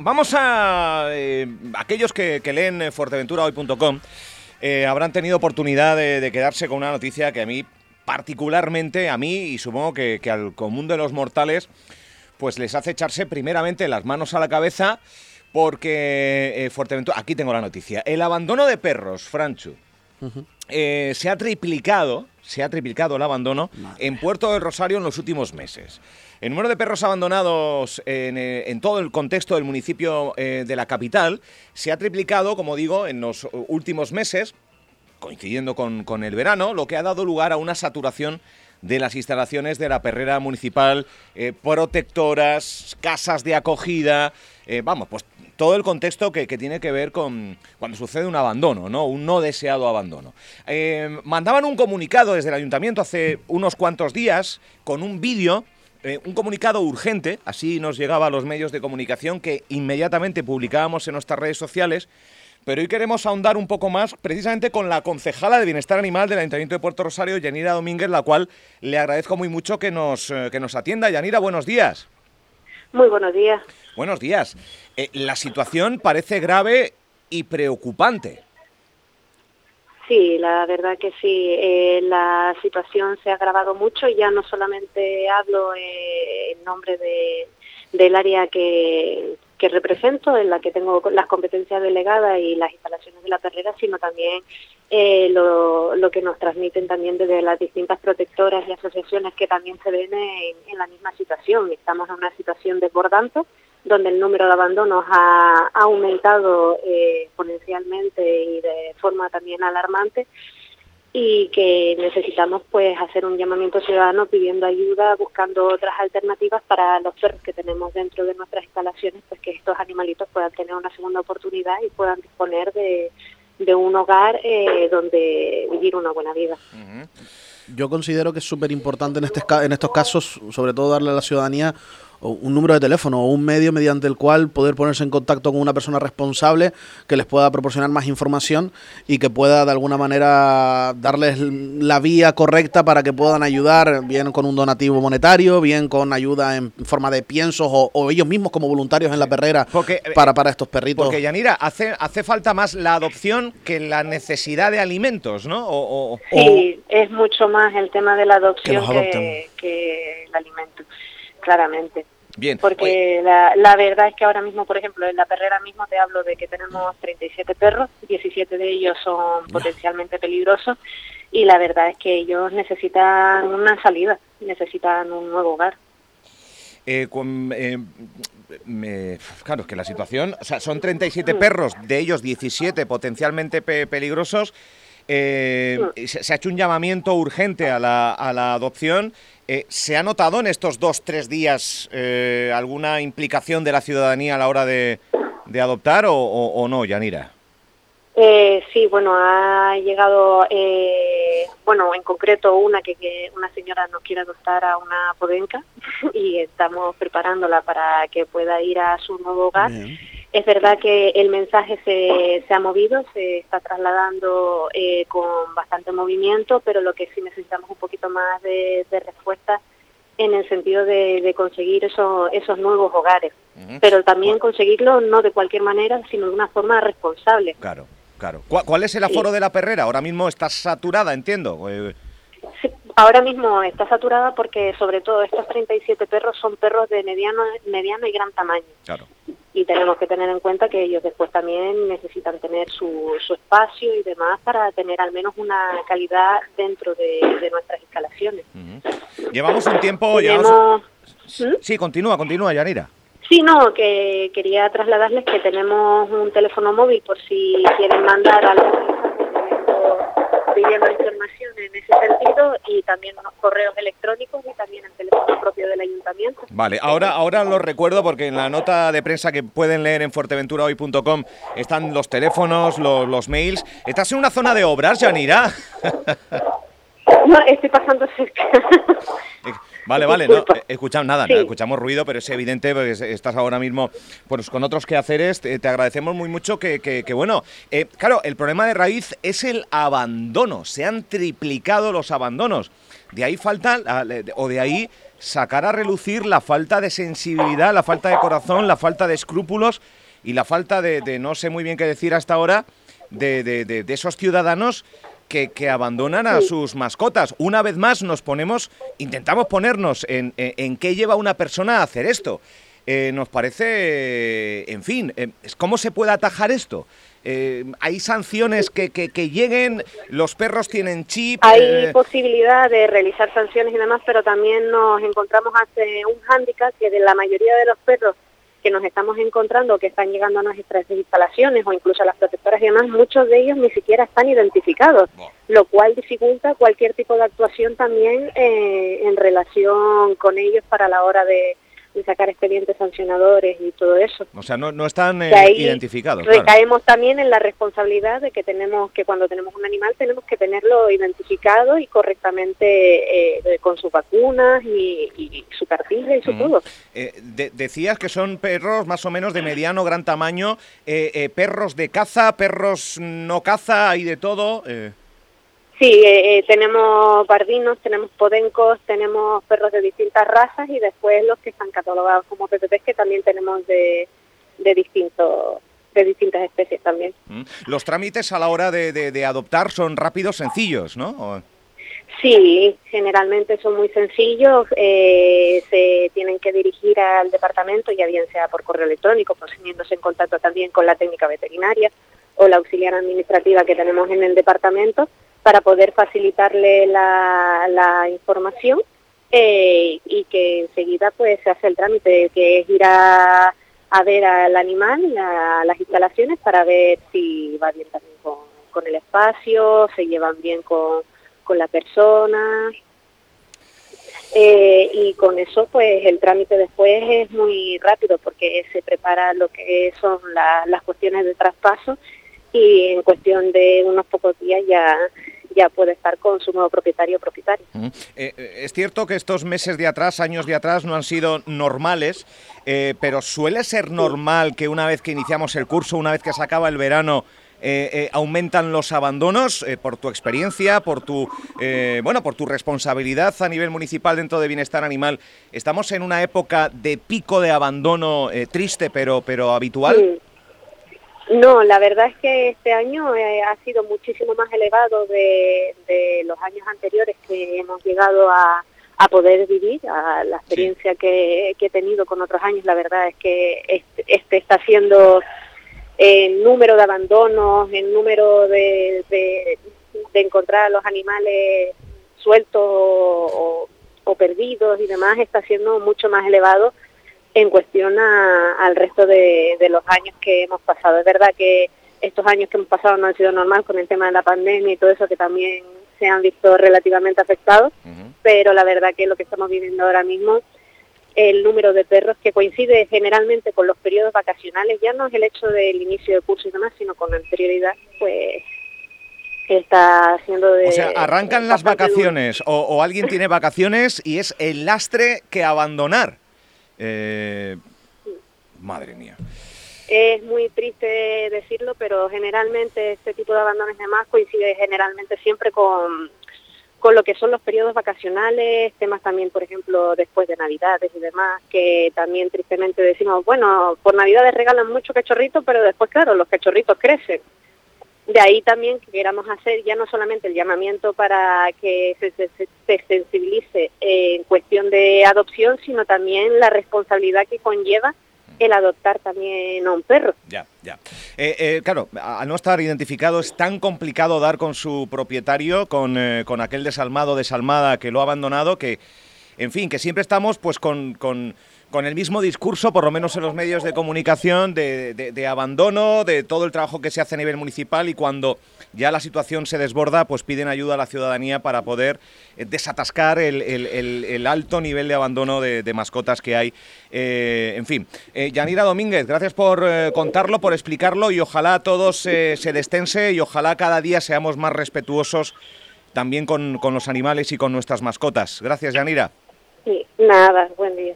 Vamos a eh, aquellos que, leen fuerteventurahoy.com eh, habrán tenido oportunidad de, quedarse con una noticia que a mí particularmente a mí y supongo que, al común de los mortales pues les hace echarse primeramente las manos a la cabeza porque eh, Fuerteventura aquí tengo la noticia. El abandono de perros Franchu se ha triplicado se ha triplicado el abandono en Puerto del Rosario en los últimos meses. El número de perros abandonados en, eh, todo el contexto del municipio eh, de la capital se ha triplicado, como digo, en los últimos meses, coincidiendo con, el verano, lo que ha dado lugar a una saturación de las instalaciones de la perrera municipal, eh, protectoras, casas de acogida, vamos, pues todo el contexto que, tiene que ver con cuando sucede un abandono, ¿no? Un no deseado abandono. Eh, mandaban un comunicado desde el ayuntamiento hace unos cuantos días con un vídeo eh, un comunicado urgente, así nos llegaba a los medios de comunicación que inmediatamente publicábamos en nuestras redes sociales, pero hoy queremos ahondar un poco más precisamente con la concejala de Bienestar Animal del Ayuntamiento de Puerto Rosario, Yanira Domínguez, la cual le agradezco muy mucho que nos, eh, que nos atienda. Yanira, buenos días. Muy buenos días. Buenos días. Eh, la situación parece grave y preocupante. Sí, la verdad que sí. Eh, la situación se ha agravado mucho y ya no solamente hablo eh, en nombre de, del área que, que represento, en la que tengo las competencias delegadas y las instalaciones de la perrera, sino también eh, lo, que nos transmiten también desde las distintas protectoras y asociaciones que también se ven en, en la misma situación. Estamos en una situación desbordante donde el número de abandonos ha, aumentado eh, exponencialmente y de forma también alarmante y que necesitamos pues hacer un llamamiento ciudadano pidiendo ayuda, buscando otras alternativas para los perros que tenemos dentro de nuestras instalaciones, pues que estos animalitos puedan tener una segunda oportunidad y puedan disponer de, de un hogar eh, donde vivir una buena vida. Yo considero que es súper importante en, este, en estos casos, sobre todo darle a la ciudadanía un número de teléfono o un medio mediante el cual poder ponerse en contacto con una persona responsable que les pueda proporcionar más información y que pueda de alguna manera darles la vía correcta para que puedan ayudar, bien con un donativo monetario, bien con ayuda en forma de piensos o, ellos mismos como voluntarios en la perrera eh, para, para estos perritos. Porque Yanira, hace, hace falta más la adopción que la necesidad de alimentos, ¿no? O, sí, es mucho más el tema de la adopción que, que el alimento, claramente. Bien. Porque la, la, verdad es que ahora mismo, por ejemplo, en la perrera mismo te hablo de que tenemos 37 perros, 17 de ellos son potencialmente peligrosos y la verdad es que ellos necesitan una salida, necesitan un nuevo hogar. Eh, eh, me, claro, es que la situación, o sea, son 37 mm. perros, de ellos 17 potencialmente peligrosos. Eh, mm. se, ha hecho un llamamiento urgente a la, a la adopción eh, ¿Se ha notado en estos dos, tres días eh, alguna implicación de la ciudadanía a la hora de, adoptar o, no, Yanira? Eh, sí, bueno, ha llegado, bueno, en concreto una que, una señora nos quiere adoptar a una podenca y estamos preparándola para que pueda ir a su nuevo hogar. Es verdad que el mensaje se, se ha movido, se está trasladando eh, con bastante movimiento, pero lo que sí necesitamos un poquito más de, respuesta en el sentido de, conseguir esos, esos nuevos hogares, pero también conseguirlo no de cualquier manera, sino de una forma responsable. Claro, claro. ¿Cuál, es el aforo de la perrera? Ahora mismo está saturada, entiendo. Eh, ahora mismo está saturada porque sobre todo estos 37 perros son perros de mediano, mediano y gran tamaño. Claro y tenemos que tener en cuenta que ellos después también necesitan tener su, su espacio y demás para tener al menos una calidad dentro de, nuestras instalaciones. Llevamos un tiempo... Llevamos... ¿Mm? Sí, continúa, continúa, Yanira. Sí, no, que quería trasladarles que tenemos un teléfono móvil por si quieren mandar algo pidiendo información en ese sentido y también unos correos electrónicos y también el teléfono propio del ayuntamiento. Vale, ahora, ahora lo recuerdo porque en la nota de prensa que pueden leer en fuerteventurahoy.com están los teléfonos, los, los mails. ¿Estás en una zona de obras, Yanira? No, estoy pasando cerca. Vale, vale, no, escuchamos nada, escuchamos ruido, pero es evidente porque estás ahora mismo pues, con otros quehaceres. Te, te agradecemos muy mucho que, que, bueno, eh, claro, el problema de raíz es el abandono. Se han triplicado los abandonos. De ahí falta, o de ahí sacar a relucir la falta de sensibilidad, la falta de corazón, la falta de escrúpulos y la falta de, no sé muy bien qué decir hasta ahora, de, de esos ciudadanos que, que, abandonan a sus mascotas. Una vez más nos ponemos, intentamos ponernos en, en, qué lleva una persona a hacer esto. Eh, nos parece, en fin, eh, ¿cómo se puede atajar esto? Eh, ¿Hay sanciones que, que, lleguen? ¿Los perros tienen chip? Hay posibilidad de realizar sanciones y demás, pero también nos encontramos ante un hándicap que de la mayoría de los perros que nos estamos encontrando, que están llegando a nuestras instalaciones o incluso a las protectoras y demás, muchos de ellos ni siquiera están identificados, lo cual dificulta cualquier tipo de actuación también eh, en relación con ellos para la hora de, y sacar expedientes sancionadores y todo eso. O sea, no, no están eh, identificados. Recaemos también en la responsabilidad de que tenemos que cuando tenemos un animal tenemos que tenerlo identificado y correctamente eh, con sus vacunas y, su cartilla y su todo. Eh, decías que son perros más o menos de mediano, gran tamaño, perros de caza, perros no caza, y de todo. Sí, eh, eh, tenemos bardinos, tenemos podencos, tenemos perros de distintas razas y después los que están catalogados como PPPs que también tenemos de, de distintos de distintas especies también. Mm. Los trámites a la hora de, de, adoptar son rápidos, sencillos, ¿no? Sí, generalmente son muy sencillos. Eh, se tienen que dirigir al departamento, ya bien sea por correo electrónico, poniéndose en contacto también con la técnica veterinaria o la auxiliar administrativa que tenemos en el departamento para poder facilitarle la, la información eh, y que enseguida pues se hace el trámite que es ir a, ver al animal a las instalaciones para ver si va bien también con, con el espacio, se llevan bien con, con la persona. Eh, y con eso pues el trámite después es muy rápido porque se prepara lo que son las cuestiones de traspaso y en cuestión de unos pocos días ya ya puede estar con su nuevo propietario o propietario. Eh, eh, es cierto que estos meses de atrás, años de atrás, no han sido normales, eh, pero suele ser normal que una vez que iniciamos el curso, una vez que se acaba el verano, aumentan los abandonos por tu experiencia, por tu bueno, por tu responsabilidad a nivel municipal dentro de bienestar animal. Estamos en una época de pico de abandono triste, pero pero habitual. No, la verdad es que este año eh, ha sido muchísimo más elevado de, los años anteriores que hemos llegado a, poder vivir, a la experiencia que, he tenido con otros años. La verdad es que este, este está siendo el número de abandonos, el número de, de, encontrar a los animales sueltos o, o perdidos y demás está siendo mucho más elevado en cuestión al resto de, los años que hemos pasado. Es verdad que estos años que hemos pasado no han sido normal con el tema de la pandemia y todo eso que también se han visto relativamente afectados, pero la verdad que lo que estamos viviendo ahora mismo, el número de perros que coincide generalmente con los periodos vacacionales, ya no es el hecho del inicio de curso y demás, sino con anterioridad, pues está haciendo de... O sea, arrancan las vacaciones o, o alguien tiene vacaciones y es el lastre que abandonar. Eh, madre mía. Es muy triste decirlo, pero generalmente este tipo de abandones de más coincide generalmente siempre con, con lo que son los periodos vacacionales, temas también, por ejemplo, después de Navidades y demás, que también tristemente decimos, bueno, por Navidades regalan mucho cachorrito, pero después, claro, los cachorritos crecen. De ahí también que queramos hacer ya no solamente el llamamiento para que se, se, sensibilice en cuestión de adopción, sino también la responsabilidad que conlleva el adoptar también a un perro. Ya, ya. Eh, eh, claro, al no estar identificado es tan complicado dar con su propietario, con, eh, con aquel desalmado, desalmada que lo ha abandonado, que, en fin, que siempre estamos pues con, con con el mismo discurso, por lo menos en los medios de comunicación, de, abandono, de todo el trabajo que se hace a nivel municipal y cuando ya la situación se desborda, pues piden ayuda a la ciudadanía para poder eh, desatascar el, alto nivel de abandono de, mascotas que hay. Eh, en fin, eh, Yanira Domínguez, gracias por contarlo, por explicarlo y ojalá todos se destense y ojalá cada día seamos más respetuosos también con, con los animales y con nuestras mascotas. Gracias, Yanira. Sí, nada, buen día.